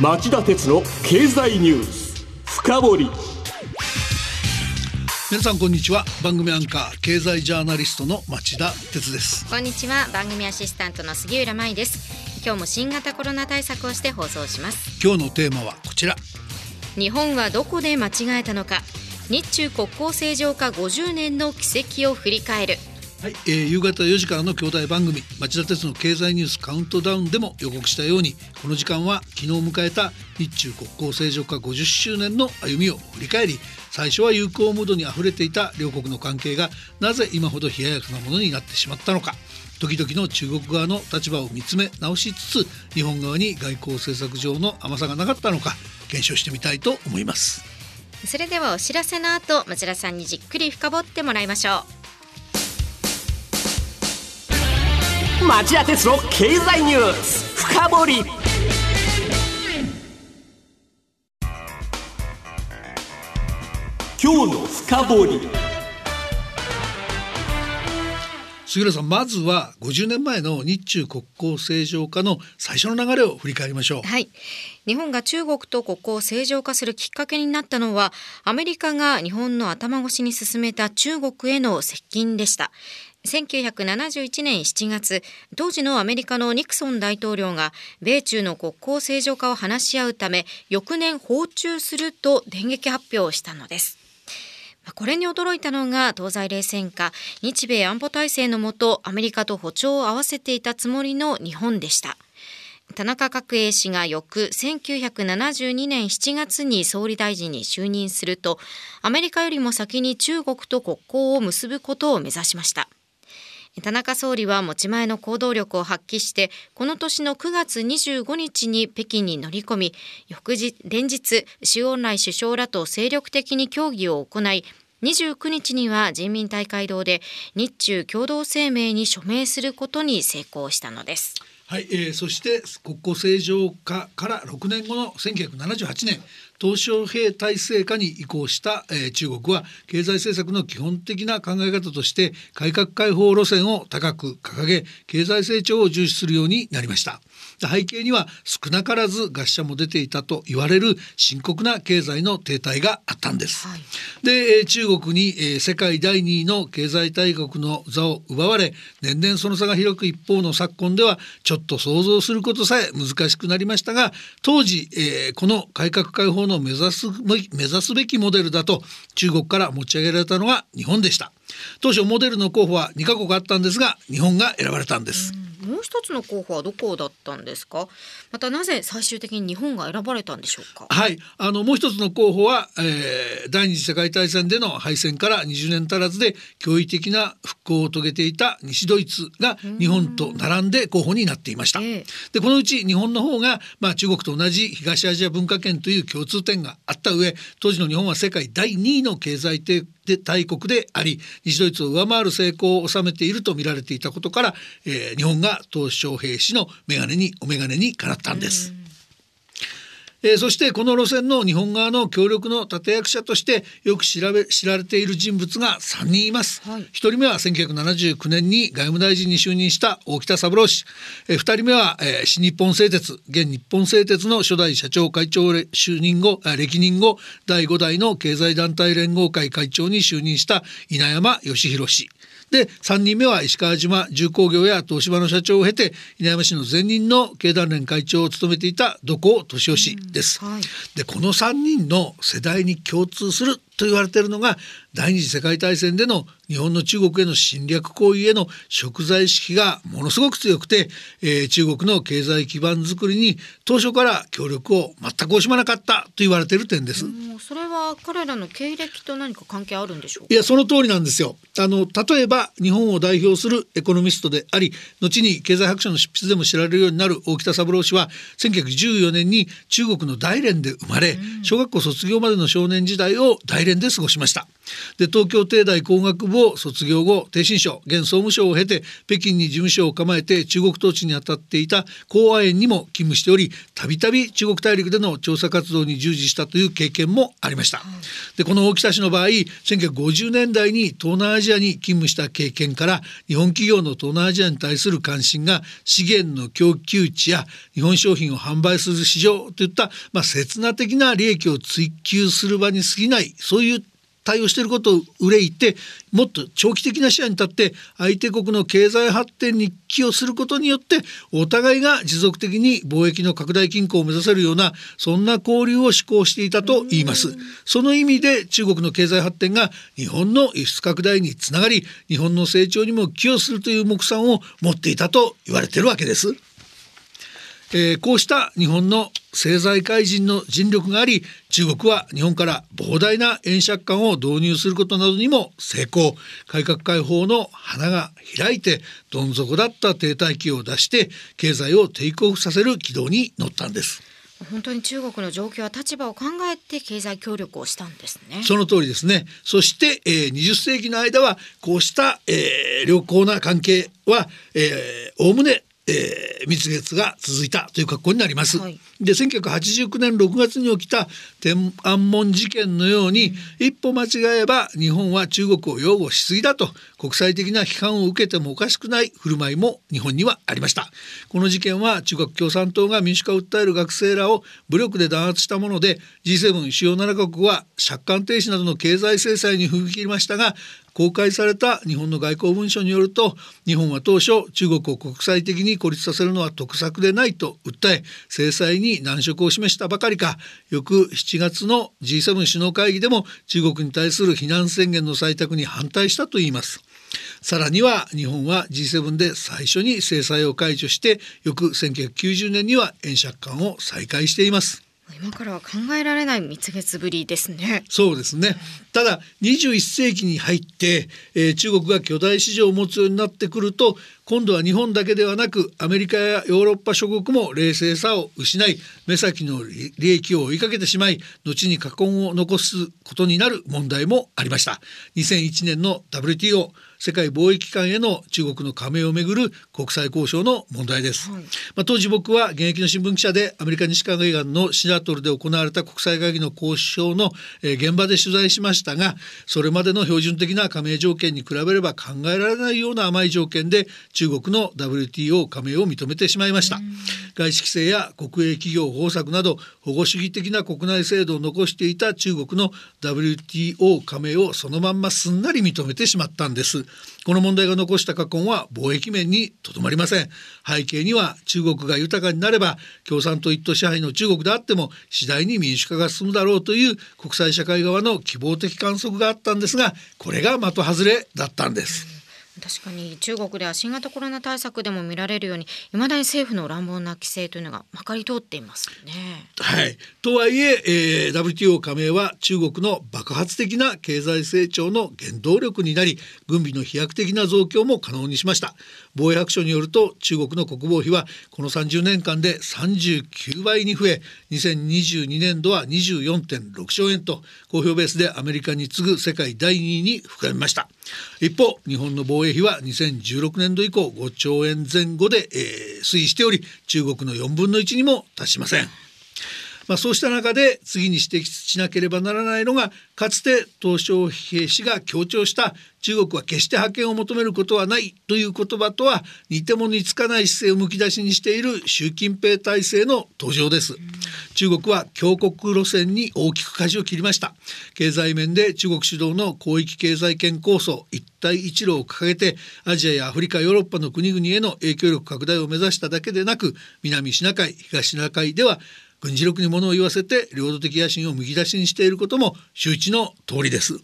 町田鉄の経済ニュース。深掘り。皆さんこんにちは。番組アンカー経済ジャーナリストの町田鉄です。こんにちは。番組アシスタントの杉浦舞です。今日も新型コロナ対策をして放送します。今日のテーマはこちら。日本はどこで間違えたのか。日中国交正常化50年の軌跡を振り返るはい、えー、夕方4時からの兄弟番組町田鉄の経済ニュースカウントダウンでも予告したようにこの時間は昨日迎えた日中国交正常化50周年の歩みを振り返り最初は友好ムードにあふれていた両国の関係がなぜ今ほど冷ややかなものになってしまったのか。時々の中国側の立場を見つめ直しつつ日本側に外交政策上の甘さがなかったのか検証してみたいと思います。それではお知らせの後町田さんにじっくり深掘ってもらいましょう。町田鉄の経済ニュース。深掘り。今日の深掘り。杉浦さんまずは50年前の日中国交正常化の最初の流れを振り返りましょう。はい。日本が中国と国交を正常化するきっかけになったのはアメリカが日本の頭越しに進めた中国への接近でした1971年7月当時のアメリカのニクソン大統領が米中の国交正常化を話し合うため翌年訪中すると電撃発表をしたのです。これに驚いたのが東西冷戦下日米安保体制のもとアメリカと歩調を合わせていたつもりの日本でした。田中角栄氏が翌1972年7月に総理大臣に就任するとアメリカよりも先に中国と国交を結ぶことを目指しました。田中総理は持ち前の行動力を発揮してこの年の9月25日に北京に乗り込み翌日連日周恩来首相らと精力的に協議を行い29日には人民大会堂で日中共同声明に署名することに成功したのです。はい、えー、そして国交正常化から6年後の1978年鄧小平体制下に移行した、えー、中国は経済政策の基本的な考え方として改革開放路線を高く掲げ経済成長を重視するようになりました。背景には少なからず餓死者も出ていたと言われる深刻な経済の停滞があったんです、はい、で中国に、えー、世界第2位の経済大国の座を奪われ年々その差が広く一方の昨今ではちょっと想像することさえ難しくなりましたが当時、えー、この改革開放の目指す目指すべきモデルだと中国から持ち上げられたのが日本でした。当初モデルの候補は2カ国あったんですが日本が選ばれたんです、もう一つの候補はどこだったんですか？またなぜ最終的に日本が選ばれたんでしょうか？はい。あのもう一つの候補は、えー、第二次世界大戦での敗戦から20年足らずで驚異的な復興を遂げていた西ドイツが日本と並んで候補になっていました、でこのうち日本の方が、まあ、中国と同じ東アジア文化圏という共通点があった上当時の日本は世界第2位の経済で大国であり西ドイツを上回る成功を収めていると見られていたことから、えー、日本が鄧小平氏の眼鏡にお眼鏡にかなったんです。えー、そしてこの路線の日本側の協力の立役者としてよく知らべ知られている人物が3人います、はい、1人目は1979年に外務大臣に就任した大北三郎氏、えー、2人目は、えー、新日本製鉄現日本製鉄の初代社長会長就任後歴任後第5代の経済団体連合会会長に就任した稲山義弘氏で3人目は石川島重工業や東芝の社長を経て稲山市の前任の経団連会長を務めていた土光敏夫氏です。はい、でこの3人の世代に共通すると言われているのが第二次世界大戦での日本の中国への侵略行為への贖罪意識がものすごく強くて、えー、中国の経済基盤づくりに当初から協力を全く惜しまなかったと言われている点です。それは彼らの経歴と何か関係あるんでしょういやその通りなんですよ。あの例えば日本を代表するエコノミストであり後に経済白書の執筆でも知られるようになる大北三郎氏は1914年に中国の大連で生まれ、小学校卒業までの少年時代を大連連で過ごしましたで東京帝大工学部を卒業後帝信省現総務省を経て北京に事務所を構えて中国統治に当たっていた公安園にも勤務しておりたびたび中国大陸での調査活動に従事したという経験もありました。でこの大北氏の場合1950年代に東南アジアに勤務した経験から日本企業の東南アジアに対する関心が資源の供給地や日本商品を販売する市場といった、まあ、刹那的な利益を追求する場に過ぎないそういう対応していることを憂いてもっと長期的な視野に立って相手国の経済発展に寄与することによってお互いが持続的に貿易の拡大均衡を目指せるようなそんな交流を施行していたと言いますその意味で中国の経済発展が日本の輸出拡大につながり日本の成長にも寄与するという目算を持っていたと言われているわけです。えー、こうした日本の政財界人の尽力があり中国は日本から膨大な円借款を導入することなどにも成功改革開放の花が開いてどん底だった停滞期を出して経済をテイクオフさせる軌道に乗ったんです。本当に中国の状況や立場を考えて経済協力をしたんですね。その通りですね。そして、えー、20世紀の間はこうした、えー、良好な関係はおおむねえー、蜜月が続いたという格好になります。はい、で1989年6月に起きた天安門事件のように、うん、一歩間違えば日本は中国を擁護しすぎだと国際的な批判を受けてもおかしくない振る舞いも日本にはありました。この事件は中国共産党が民主化を訴える学生らを武力で弾圧したもので G7 主要7カ国は借款停止などの経済制裁に踏み切りましたが公開された日本の外交文書によると日本は当初中国を国際的に孤立させるのは得策でないと訴え制裁に難色を示したばかりか翌7月の G7 首脳会議でも中国に対する非難宣言の採択に反対したといいます。さらには日本は G7 で最初に制裁を解除して翌1990年には円借款を再開しています。今からは考えられない蜜月ぶりですね。そうですね。ただ21世紀に入って、えー、中国が巨大市場を持つようになってくると今度は日本だけではなくアメリカやヨーロッパ諸国も冷静さを失い目先の利益を追いかけてしまい後に禍根を残すことになる問題もありました。2001年の WTO 世界貿易機関への中国の加盟をめぐる国際交渉の問題です、はい、まあ、当時僕は現役の新聞記者でアメリカ西海岸のシアトルで行われた国際会議の交渉の、えー、現場で取材しましたがそれまでの標準的な加盟条件に比べれば考えられないような甘い条件で中国の WTO 加盟を認めてしまいました。外資規制や国営企業方策など保護主義的な国内制度を残していた中国の WTO 加盟をそのまんますんなり認めてしまったんですこの問題が残した過根は貿易面にとどまりません背景には中国が豊かになれば共産党一党支配の中国であっても次第に民主化が進むだろうという国際社会側の希望的観測があったんですがこれが的外れだったんです。確かに中国では新型コロナ対策でも見られるようにいまだに政府の乱暴な規制というのがまかり通っていますね。はい、とはいええー、WTO 加盟は中国の爆発的な経済成長の原動力になり軍備の飛躍的な増強も可能にしました。防衛白書によると中国の国防費はこの30年間で39倍に増え2022年度は24.6兆円と公表ベースでアメリカに次ぐ世界第2位に膨らみました一方日本の防衛費は2016年度以降5兆円前後で、えー、推移しており中国の4分の1にも達しません。まあ、そうした中で次に指摘しなければならないのがかつて鄧小平氏が強調した中国は決して覇権を求めることはないという言葉とは似ても似つかない姿勢をむき出しにしている習近平体制の登場です。中国は強国路線に大きく舵を切りました経済面で中国主導の広域経済圏構想一帯一路を掲げてアジアやアフリカヨーロッパの国々への影響力拡大を目指しただけでなく南シナ海東シナ海では軍事力に物を言わせて領土的野心をむき出しにしていることも周知の通りです。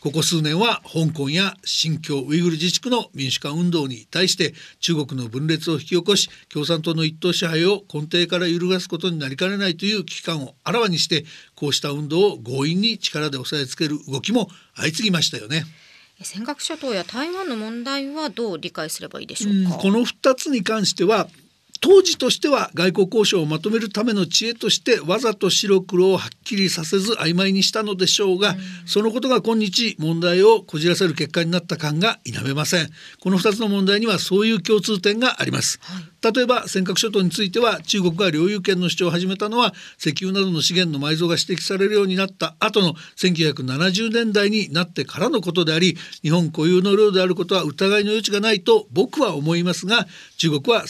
ここ数年は香港や新疆ウイグル自治区の民主化運動に対して中国の分裂を引き起こし共産党の一党支配を根底から揺るがすことになりかねないという危機感をあらわにしてこうした運動を強引に力で押さえつける動きも相次ぎましたよね。尖閣諸島や台湾の問題はどう理解すればいいでしょうか、うん、この2つに関しては当時としては外交交渉をまとめるための知恵としてわざと白黒をはっきりさせず曖昧にしたのでしょうが、うん、そのことが今日問題をこじらせる結果になった感が否めません。この2つの問題にはそういう共通点があります、はい、例えば尖閣諸島については中国が領有権の主張を始めたのは石油などの資源の埋蔵が指摘されるようになった後の1970年代になってからのことであり日本固有の領であることは疑いの余地がないと僕は思いますが中国は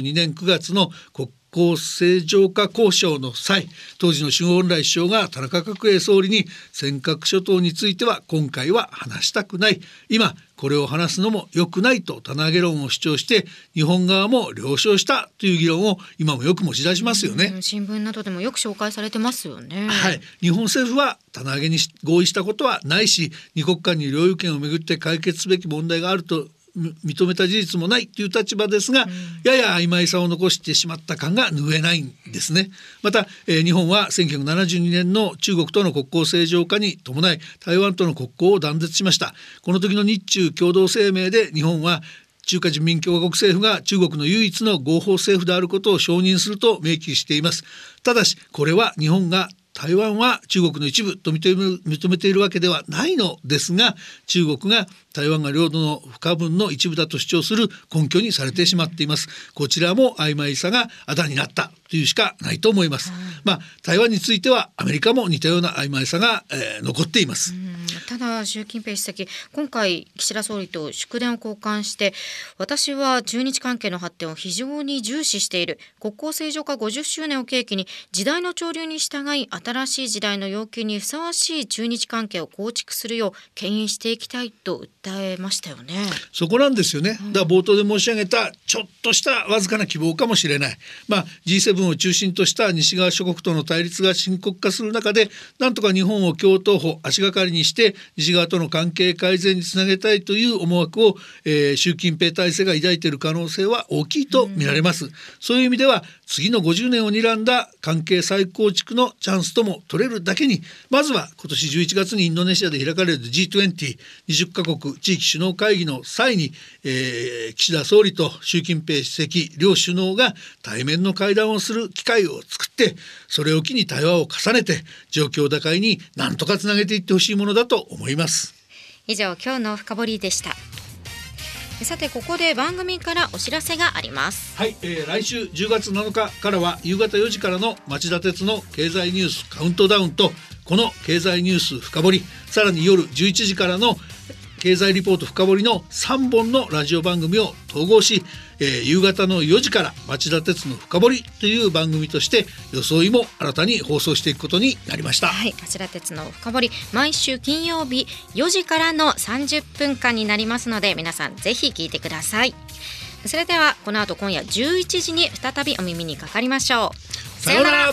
1972年9月の国交正常化交渉の際当時の周恩来首相が田中角栄総理に尖閣諸島については今回は話したくない。今これを話すのも良くないと棚上げ論を主張して日本側も了承したという議論を今もよく持ち出しますよね、新聞などでもよく紹介されてますよね。はい。日本政府は棚上げに合意したことはないし二国間に領有権をめぐって解決すべき問題があると認めた事実もないという立場ですが、うん、やや曖昧さを残してしまった感が拭えないんですね。また、えー、日本は1972年の中国との国交正常化に伴い台湾との国交を断絶しました。この時の日中共同声明で日本は中華人民共和国政府が中国の唯一の合法政府であることを承認すると明記しています。ただしこれは日本が台湾は中国の一部と認めているわけではないのですが中国が台湾が領土の不可分の一部だと主張する根拠にされてしまっています。こちらも曖昧さがあだになったというしかないと思います、まあ台湾についてはアメリカも似たような曖昧さが、えー、残っていますただ習近平主席今回岸田総理と祝電を交換して私は中日関係の発展を非常に重視している。国交正常化50周年を契機に時代の潮流に従い新しい時代の要求にふさわしい中日関係を構築するよう牽引していきたいと訴えましたよね。そこなんですよね、だから冒頭で申し上げたちょっとしたわずかな希望かもしれない。まあ G7 を中心とした西側諸国との対立が深刻化する中でなんとか日本を共闘法足がかりにして西側との関係改善につなげたいという思惑を、えー、習近平体制が抱いている可能性は大きいと見られます、うん、そういう意味では次の50年を睨んだ関係再構築のチャンスとも取れるだけにまずは今年11月にインドネシアで開かれる G2020 カ国地域首脳会議の際に、えー、岸田総理と習近平主席両首脳が対面の会談をする機会を作ってそれを機に対話を重ねて状況打開に何とかつなげていってほしいものだと思います。以上今日の深掘りでした。さてここで番組からお知らせがあります。はい、えー、来週10月7日からは夕方4時からの町田鉄の経済ニュースカウントダウンとこの経済ニュース深掘りさらに夜11時からの経済リポート深掘りの3本のラジオ番組を統合し、えー、夕方の4時から町田鉄の深掘りという番組として装いも新たに放送していくことになりました。はい町田鉄の深掘り毎週金曜日4時からの30分間になりますので皆さんぜひ聞いてください。それではこの後今夜11時に再びお耳にかかりましょう。さようなら